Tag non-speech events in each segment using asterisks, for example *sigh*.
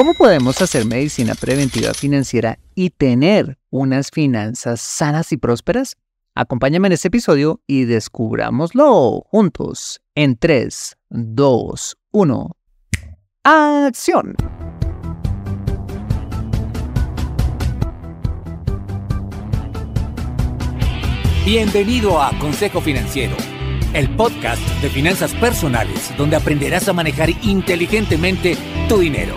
¿Cómo podemos hacer medicina preventiva financiera y tener unas finanzas sanas y prósperas? Acompáñame en este episodio y descubrámoslo juntos en 3, 2, 1. ¡Acción! Bienvenido a Consejo Financiero, el podcast de finanzas personales donde aprenderás a manejar inteligentemente tu dinero,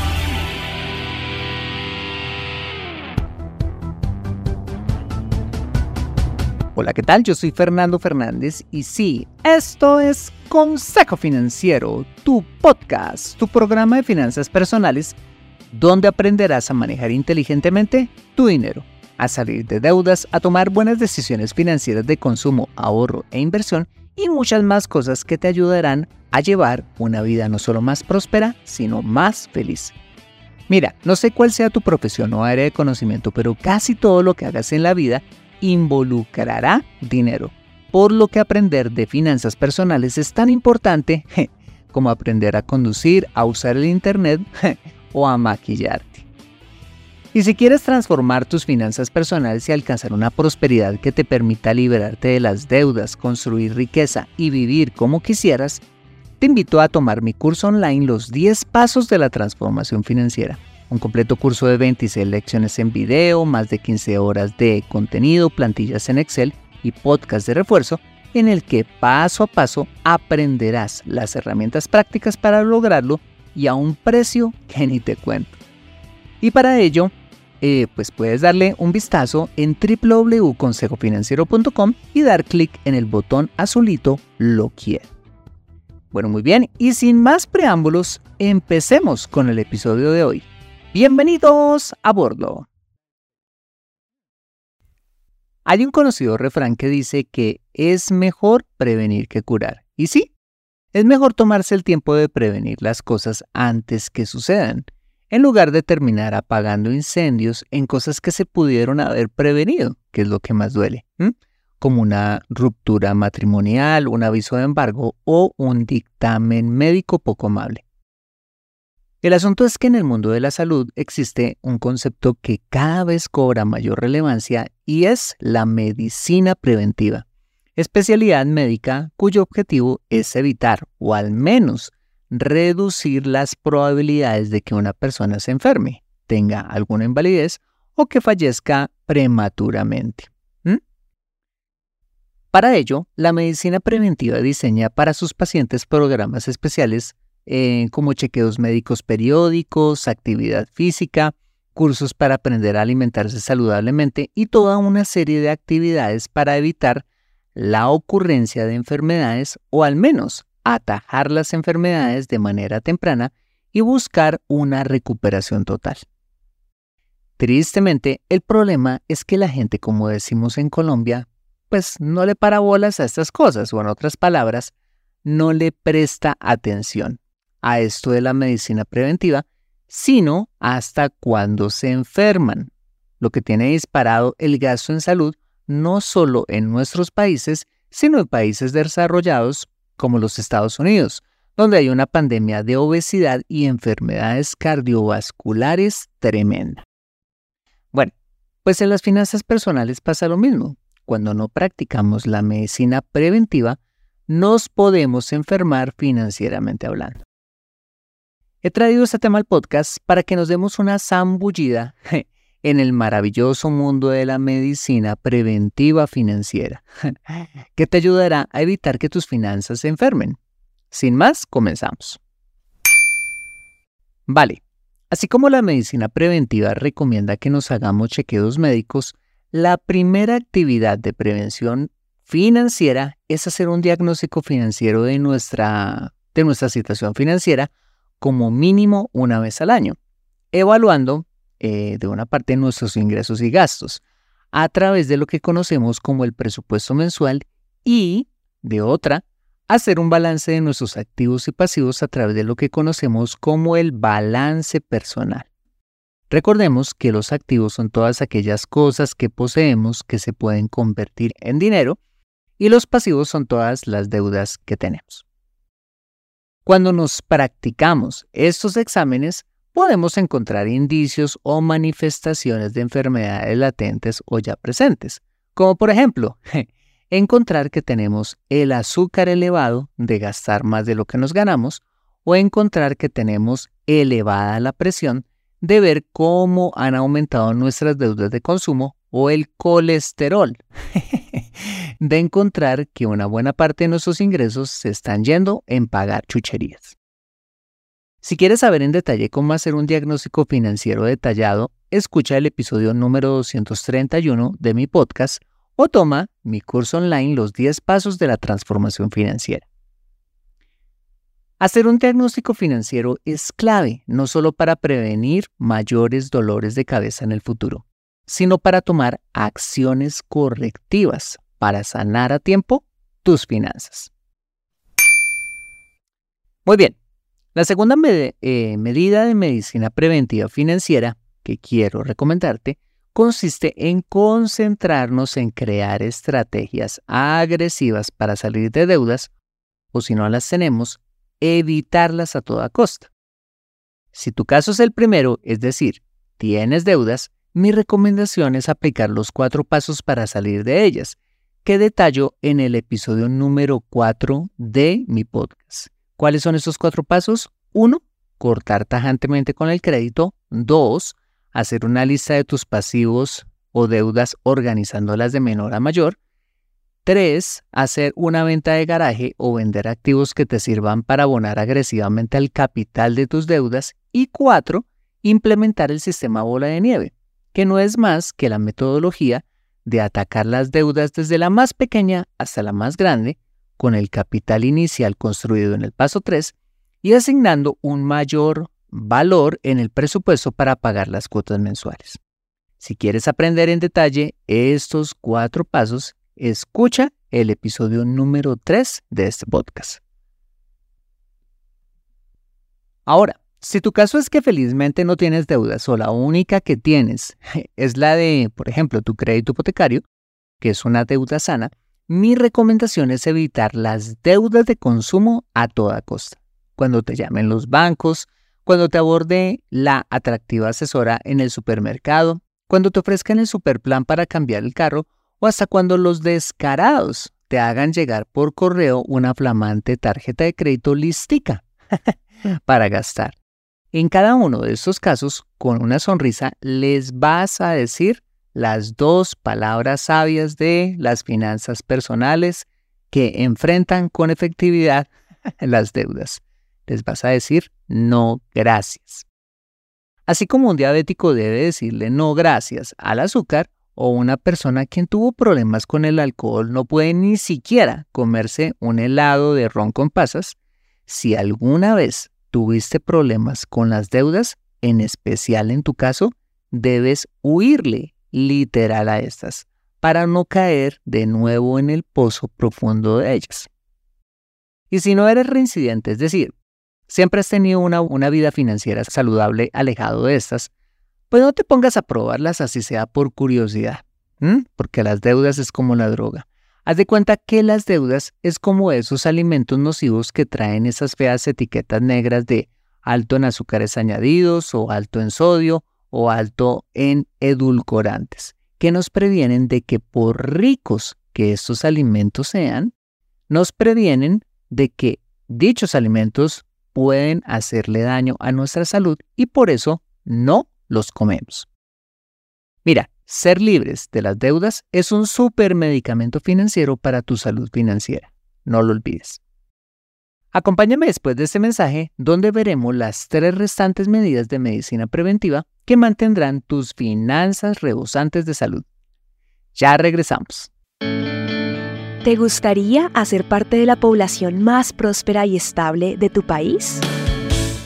Hola, ¿qué tal? Yo soy Fernando Fernández y sí, esto es Consejo Financiero, tu podcast, tu programa de finanzas personales, donde aprenderás a manejar inteligentemente tu dinero, a salir de deudas, a tomar buenas decisiones financieras de consumo, ahorro e inversión y muchas más cosas que te ayudarán a llevar una vida no solo más próspera, sino más feliz. Mira, no sé cuál sea tu profesión o área de conocimiento, pero casi todo lo que hagas en la vida involucrará dinero. Por lo que aprender de finanzas personales es tan importante como aprender a conducir, a usar el Internet o a maquillarte. Y si quieres transformar tus finanzas personales y alcanzar una prosperidad que te permita liberarte de las deudas, construir riqueza y vivir como quisieras, te invito a tomar mi curso online Los 10 Pasos de la Transformación Financiera. Un completo curso de 26 lecciones en video, más de 15 horas de contenido, plantillas en Excel y podcast de refuerzo, en el que paso a paso aprenderás las herramientas prácticas para lograrlo y a un precio que ni te cuento. Y para ello, eh, pues puedes darle un vistazo en www.consejofinanciero.com y dar clic en el botón azulito Lo quiero. Bueno, muy bien, y sin más preámbulos, empecemos con el episodio de hoy. Bienvenidos a bordo. Hay un conocido refrán que dice que es mejor prevenir que curar. Y sí, es mejor tomarse el tiempo de prevenir las cosas antes que sucedan en lugar de terminar apagando incendios en cosas que se pudieron haber prevenido, que es lo que más duele, como una ruptura matrimonial, un aviso de embargo o un dictamen médico poco amable. El asunto es que en el mundo de la salud existe un concepto que cada vez cobra mayor relevancia y es la medicina preventiva, especialidad médica cuyo objetivo es evitar o al menos reducir las probabilidades de que una persona se enferme, tenga alguna invalidez o que fallezca prematuramente. Para ello, la medicina preventiva diseña para sus pacientes programas especiales eh, como chequeos médicos periódicos, actividad física, cursos para aprender a alimentarse saludablemente y toda una serie de actividades para evitar la ocurrencia de enfermedades o al menos atajar las enfermedades de manera temprana y buscar una recuperación total. Tristemente, el problema es que la gente, como decimos en Colombia, pues no le para bolas a estas cosas, o en otras palabras, no le presta atención a esto de la medicina preventiva, sino hasta cuando se enferman, lo que tiene disparado el gasto en salud no solo en nuestros países, sino en países desarrollados como los Estados Unidos, donde hay una pandemia de obesidad y enfermedades cardiovasculares tremenda. Bueno, pues en las finanzas personales pasa lo mismo. Cuando no practicamos la medicina preventiva, nos podemos enfermar financieramente hablando. He traído este tema al podcast para que nos demos una zambullida en el maravilloso mundo de la medicina preventiva financiera, que te ayudará a evitar que tus finanzas se enfermen. Sin más, comenzamos. Vale, así como la medicina preventiva recomienda que nos hagamos chequeos médicos, la primera actividad de prevención financiera es hacer un diagnóstico financiero de nuestra, de nuestra situación financiera como mínimo una vez al año, evaluando eh, de una parte nuestros ingresos y gastos a través de lo que conocemos como el presupuesto mensual y, de otra, hacer un balance de nuestros activos y pasivos a través de lo que conocemos como el balance personal. Recordemos que los activos son todas aquellas cosas que poseemos que se pueden convertir en dinero y los pasivos son todas las deudas que tenemos. Cuando nos practicamos estos exámenes, podemos encontrar indicios o manifestaciones de enfermedades latentes o ya presentes, como por ejemplo, *laughs* encontrar que tenemos el azúcar elevado de gastar más de lo que nos ganamos o encontrar que tenemos elevada la presión de ver cómo han aumentado nuestras deudas de consumo o el colesterol, *laughs* de encontrar que una buena parte de nuestros ingresos se están yendo en pagar chucherías. Si quieres saber en detalle cómo hacer un diagnóstico financiero detallado, escucha el episodio número 231 de mi podcast o toma mi curso online Los 10 Pasos de la Transformación Financiera. Hacer un diagnóstico financiero es clave no solo para prevenir mayores dolores de cabeza en el futuro, sino para tomar acciones correctivas para sanar a tiempo tus finanzas. Muy bien, la segunda eh, medida de medicina preventiva financiera que quiero recomendarte consiste en concentrarnos en crear estrategias agresivas para salir de deudas o si no las tenemos, evitarlas a toda costa. Si tu caso es el primero, es decir, tienes deudas, mi recomendación es aplicar los cuatro pasos para salir de ellas, que detallo en el episodio número 4 de mi podcast. ¿Cuáles son esos cuatro pasos? 1. Cortar tajantemente con el crédito. 2. Hacer una lista de tus pasivos o deudas organizándolas de menor a mayor. 3. Hacer una venta de garaje o vender activos que te sirvan para abonar agresivamente al capital de tus deudas. Y 4. Implementar el sistema bola de nieve que no es más que la metodología de atacar las deudas desde la más pequeña hasta la más grande, con el capital inicial construido en el paso 3 y asignando un mayor valor en el presupuesto para pagar las cuotas mensuales. Si quieres aprender en detalle estos cuatro pasos, escucha el episodio número 3 de este podcast. Ahora, si tu caso es que felizmente no tienes deudas o la única que tienes *laughs* es la de, por ejemplo, tu crédito hipotecario, que es una deuda sana, mi recomendación es evitar las deudas de consumo a toda costa. Cuando te llamen los bancos, cuando te aborde la atractiva asesora en el supermercado, cuando te ofrezcan el superplan para cambiar el carro o hasta cuando los descarados te hagan llegar por correo una flamante tarjeta de crédito listica *laughs* para gastar. En cada uno de estos casos, con una sonrisa, les vas a decir las dos palabras sabias de las finanzas personales que enfrentan con efectividad *laughs* las deudas. Les vas a decir no gracias. Así como un diabético debe decirle no gracias al azúcar, o una persona quien tuvo problemas con el alcohol no puede ni siquiera comerse un helado de ron con pasas, si alguna vez tuviste problemas con las deudas, en especial en tu caso, debes huirle literal a estas para no caer de nuevo en el pozo profundo de ellas. Y si no eres reincidente, es decir, siempre has tenido una, vida financiera saludable alejado de estas, pues no te pongas a probarlas así sea por curiosidad, porque las deudas es como la droga. Haz de cuenta que las deudas es como esos alimentos nocivos que traen esas feas etiquetas negras de alto en azúcares añadidos o alto en sodio o alto en edulcorantes, que nos previenen de que por ricos que estos alimentos sean, nos previenen de que dichos alimentos pueden hacerle daño a nuestra salud y por eso no los comemos. Mira, ser libres de las deudas es un super medicamento financiero para tu salud financiera. No lo olvides. Acompáñame después de este mensaje donde veremos las tres restantes medidas de medicina preventiva que mantendrán tus finanzas rebosantes de salud. Ya regresamos. ¿Te gustaría hacer parte de la población más próspera y estable de tu país?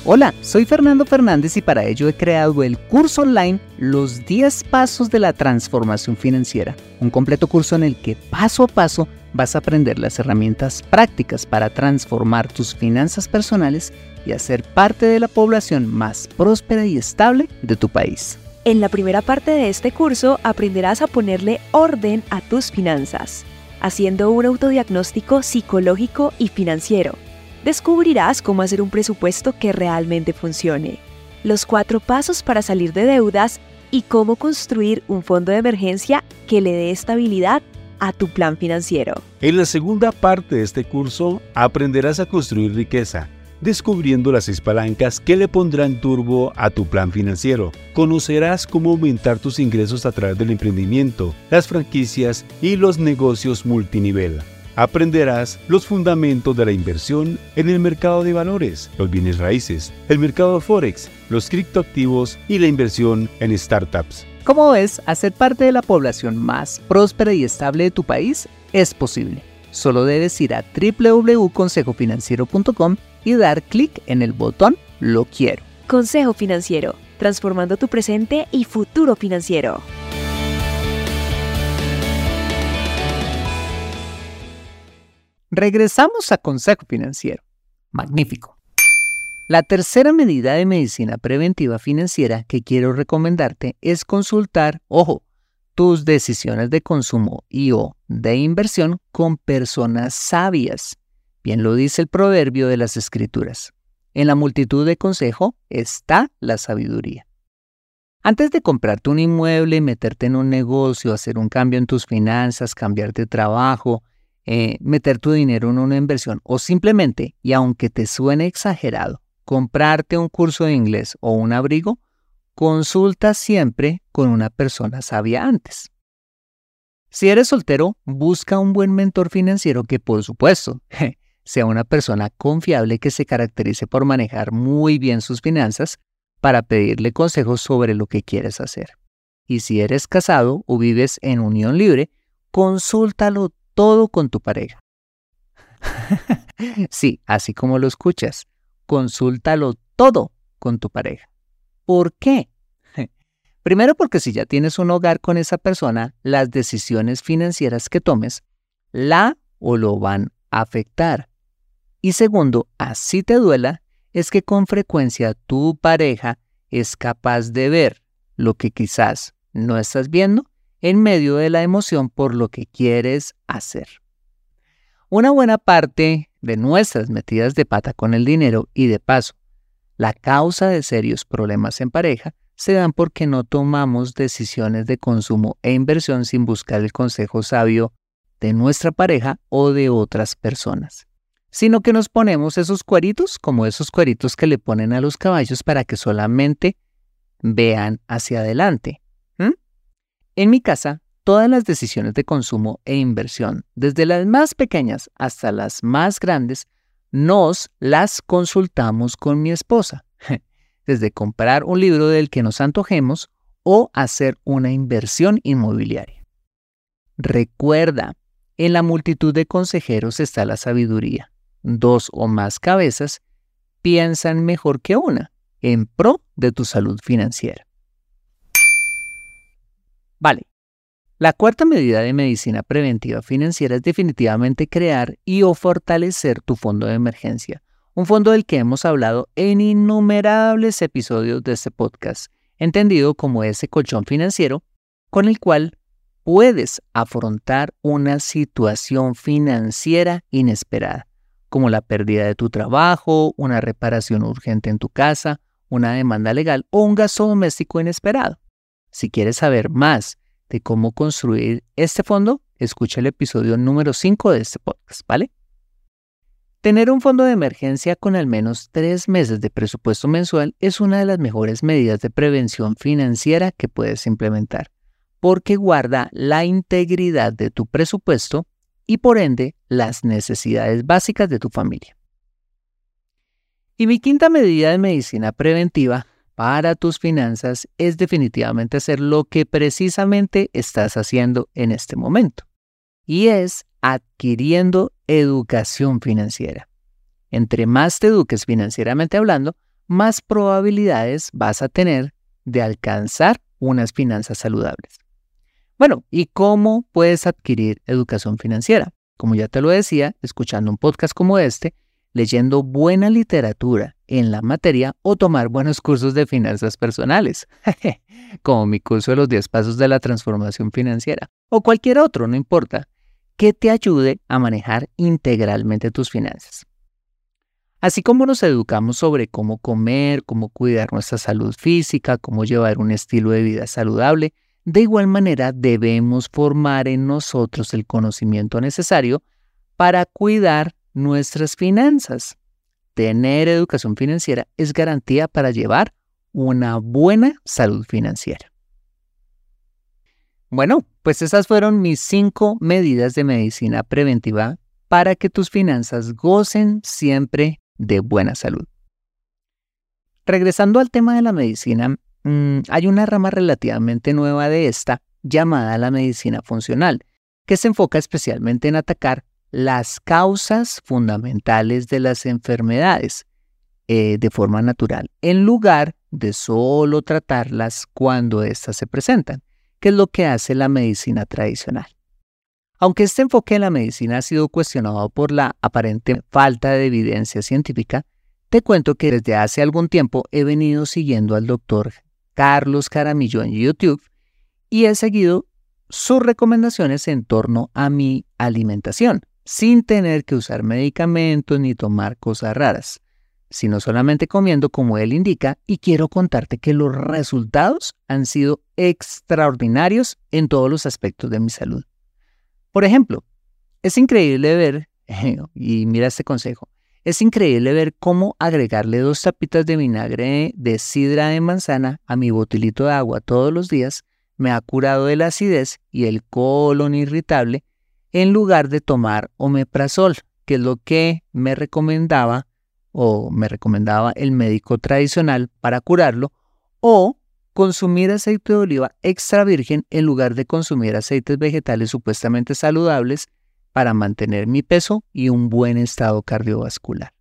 Hola, soy Fernando Fernández y para ello he creado el curso online Los 10 Pasos de la Transformación Financiera, un completo curso en el que paso a paso vas a aprender las herramientas prácticas para transformar tus finanzas personales y hacer parte de la población más próspera y estable de tu país. En la primera parte de este curso aprenderás a ponerle orden a tus finanzas, haciendo un autodiagnóstico psicológico y financiero. Descubrirás cómo hacer un presupuesto que realmente funcione, los cuatro pasos para salir de deudas y cómo construir un fondo de emergencia que le dé estabilidad a tu plan financiero. En la segunda parte de este curso aprenderás a construir riqueza descubriendo las seis palancas que le pondrán turbo a tu plan financiero. Conocerás cómo aumentar tus ingresos a través del emprendimiento, las franquicias y los negocios multinivel. Aprenderás los fundamentos de la inversión en el mercado de valores, los bienes raíces, el mercado forex, los criptoactivos y la inversión en startups. Como ves, hacer parte de la población más próspera y estable de tu país es posible. Solo debes ir a www.consejofinanciero.com y dar clic en el botón Lo quiero. Consejo Financiero, transformando tu presente y futuro financiero. Regresamos a Consejo Financiero. Magnífico. La tercera medida de medicina preventiva financiera que quiero recomendarte es consultar, ojo, tus decisiones de consumo y o de inversión con personas sabias Bien lo dice el proverbio de las escrituras. En la multitud de consejo está la sabiduría. Antes de comprarte un inmueble, meterte en un negocio, hacer un cambio en tus finanzas, cambiar de trabajo, eh, meter tu dinero en una inversión o simplemente, y aunque te suene exagerado, comprarte un curso de inglés o un abrigo, consulta siempre con una persona sabia antes. Si eres soltero, busca un buen mentor financiero que por supuesto *laughs* sea una persona confiable que se caracterice por manejar muy bien sus finanzas para pedirle consejos sobre lo que quieres hacer. Y si eres casado o vives en unión libre, consúltalo todo con tu pareja. *laughs* sí, así como lo escuchas, consúltalo todo con tu pareja. ¿Por qué? *laughs* Primero porque si ya tienes un hogar con esa persona, las decisiones financieras que tomes la o lo van a afectar. Y segundo, así te duela, es que con frecuencia tu pareja es capaz de ver lo que quizás no estás viendo en medio de la emoción por lo que quieres hacer. Una buena parte de nuestras metidas de pata con el dinero y de paso, la causa de serios problemas en pareja se dan porque no tomamos decisiones de consumo e inversión sin buscar el consejo sabio de nuestra pareja o de otras personas sino que nos ponemos esos cueritos como esos cueritos que le ponen a los caballos para que solamente vean hacia adelante. En mi casa, todas las decisiones de consumo e inversión, desde las más pequeñas hasta las más grandes, nos las consultamos con mi esposa, *laughs* desde comprar un libro del que nos antojemos o hacer una inversión inmobiliaria. Recuerda, en la multitud de consejeros está la sabiduría dos o más cabezas piensan mejor que una en pro de tu salud financiera. Vale. La cuarta medida de medicina preventiva financiera es definitivamente crear y o fortalecer tu fondo de emergencia, un fondo del que hemos hablado en innumerables episodios de este podcast, entendido como ese colchón financiero con el cual puedes afrontar una situación financiera inesperada como la pérdida de tu trabajo, una reparación urgente en tu casa, una demanda legal o un gasto doméstico inesperado. Si quieres saber más de cómo construir este fondo, escucha el episodio número 5 de este podcast, ¿vale? Tener un fondo de emergencia con al menos tres meses de presupuesto mensual es una de las mejores medidas de prevención financiera que puedes implementar, porque guarda la integridad de tu presupuesto y por ende las necesidades básicas de tu familia. Y mi quinta medida de medicina preventiva para tus finanzas es definitivamente hacer lo que precisamente estás haciendo en este momento, y es adquiriendo educación financiera. Entre más te eduques financieramente hablando, más probabilidades vas a tener de alcanzar unas finanzas saludables. Bueno, ¿y cómo puedes adquirir educación financiera? como ya te lo decía, escuchando un podcast como este, leyendo buena literatura en la materia o tomar buenos cursos de finanzas personales, *laughs* como mi curso de los 10 pasos de la transformación financiera, o cualquier otro, no importa, que te ayude a manejar integralmente tus finanzas. Así como nos educamos sobre cómo comer, cómo cuidar nuestra salud física, cómo llevar un estilo de vida saludable, de igual manera debemos formar en nosotros el conocimiento necesario para cuidar nuestras finanzas. Tener educación financiera es garantía para llevar una buena salud financiera. Bueno, pues esas fueron mis cinco medidas de medicina preventiva para que tus finanzas gocen siempre de buena salud. Regresando al tema de la medicina, mm, hay una rama relativamente nueva de esta llamada la medicina funcional, que se enfoca especialmente en atacar las causas fundamentales de las enfermedades eh, de forma natural, en lugar de solo tratarlas cuando éstas se presentan, que es lo que hace la medicina tradicional. Aunque este enfoque en la medicina ha sido cuestionado por la aparente falta de evidencia científica, te cuento que desde hace algún tiempo he venido siguiendo al doctor Carlos Caramillo en YouTube y he seguido sus recomendaciones en torno a mi alimentación sin tener que usar medicamentos ni tomar cosas raras, sino solamente comiendo como él indica y quiero contarte que los resultados han sido extraordinarios en todos los aspectos de mi salud. Por ejemplo, es increíble ver, *laughs* y mira este consejo, es increíble ver cómo agregarle dos tapitas de vinagre de sidra de manzana a mi botilito de agua todos los días me ha curado de la acidez y el colon irritable en lugar de tomar omeprazol, que es lo que me recomendaba o me recomendaba el médico tradicional para curarlo, o consumir aceite de oliva extra virgen en lugar de consumir aceites vegetales supuestamente saludables para mantener mi peso y un buen estado cardiovascular.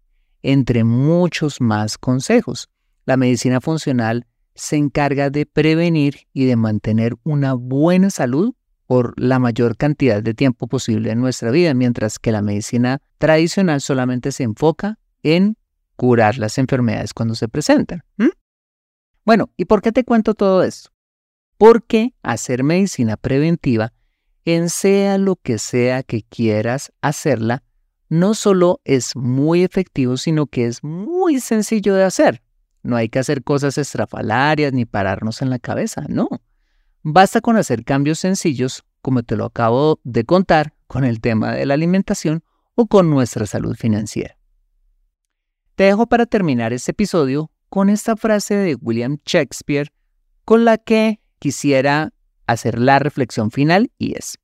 Entre muchos más consejos, la medicina funcional se encarga de prevenir y de mantener una buena salud por la mayor cantidad de tiempo posible en nuestra vida, mientras que la medicina tradicional solamente se enfoca en curar las enfermedades cuando se presentan. Bueno, ¿y por qué te cuento todo esto? Porque hacer medicina preventiva, en sea lo que sea que quieras hacerla, no solo es muy efectivo, sino que es muy sencillo de hacer. No hay que hacer cosas estrafalarias ni pararnos en la cabeza, no. Basta con hacer cambios sencillos, como te lo acabo de contar, con el tema de la alimentación o con nuestra salud financiera. Te dejo para terminar este episodio con esta frase de William Shakespeare con la que quisiera hacer la reflexión final y es,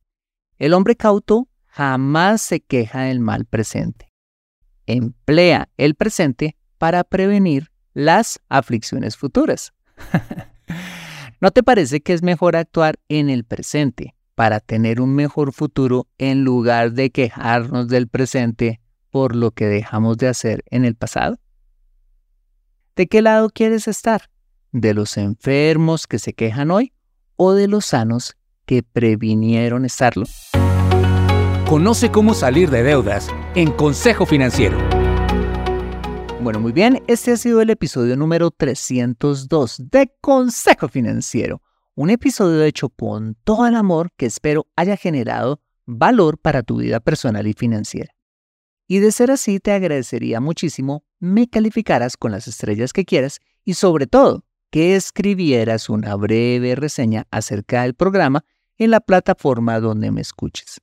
el hombre cauto jamás se queja del mal presente. Emplea el presente para prevenir las aflicciones futuras. *laughs* ¿No te parece que es mejor actuar en el presente para tener un mejor futuro en lugar de quejarnos del presente por lo que dejamos de hacer en el pasado? ¿De qué lado quieres estar? ¿De los enfermos que se quejan hoy o de los sanos que previnieron estarlo? Conoce cómo salir de deudas en Consejo Financiero. Bueno, muy bien, este ha sido el episodio número 302 de Consejo Financiero, un episodio hecho con todo el amor que espero haya generado valor para tu vida personal y financiera. Y de ser así, te agradecería muchísimo me calificaras con las estrellas que quieras y sobre todo que escribieras una breve reseña acerca del programa en la plataforma donde me escuches.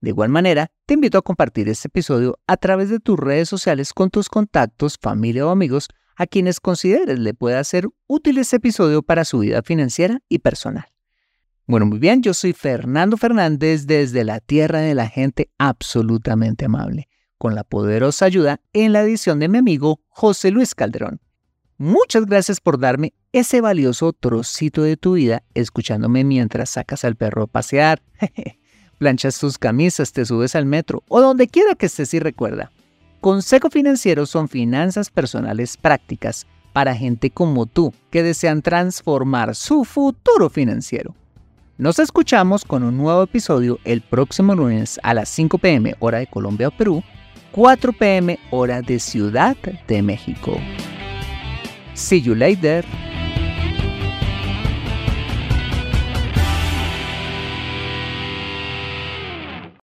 De igual manera, te invito a compartir este episodio a través de tus redes sociales con tus contactos, familia o amigos a quienes consideres le pueda ser útil este episodio para su vida financiera y personal. Bueno, muy bien, yo soy Fernando Fernández desde la tierra de la gente absolutamente amable, con la poderosa ayuda en la edición de mi amigo José Luis Calderón. Muchas gracias por darme ese valioso trocito de tu vida escuchándome mientras sacas al perro a pasear. Planchas tus camisas, te subes al metro o donde quiera que estés y recuerda. Consejo Financiero son finanzas personales prácticas para gente como tú que desean transformar su futuro financiero. Nos escuchamos con un nuevo episodio el próximo lunes a las 5 pm hora de Colombia o Perú, 4 pm hora de Ciudad de México. See you later.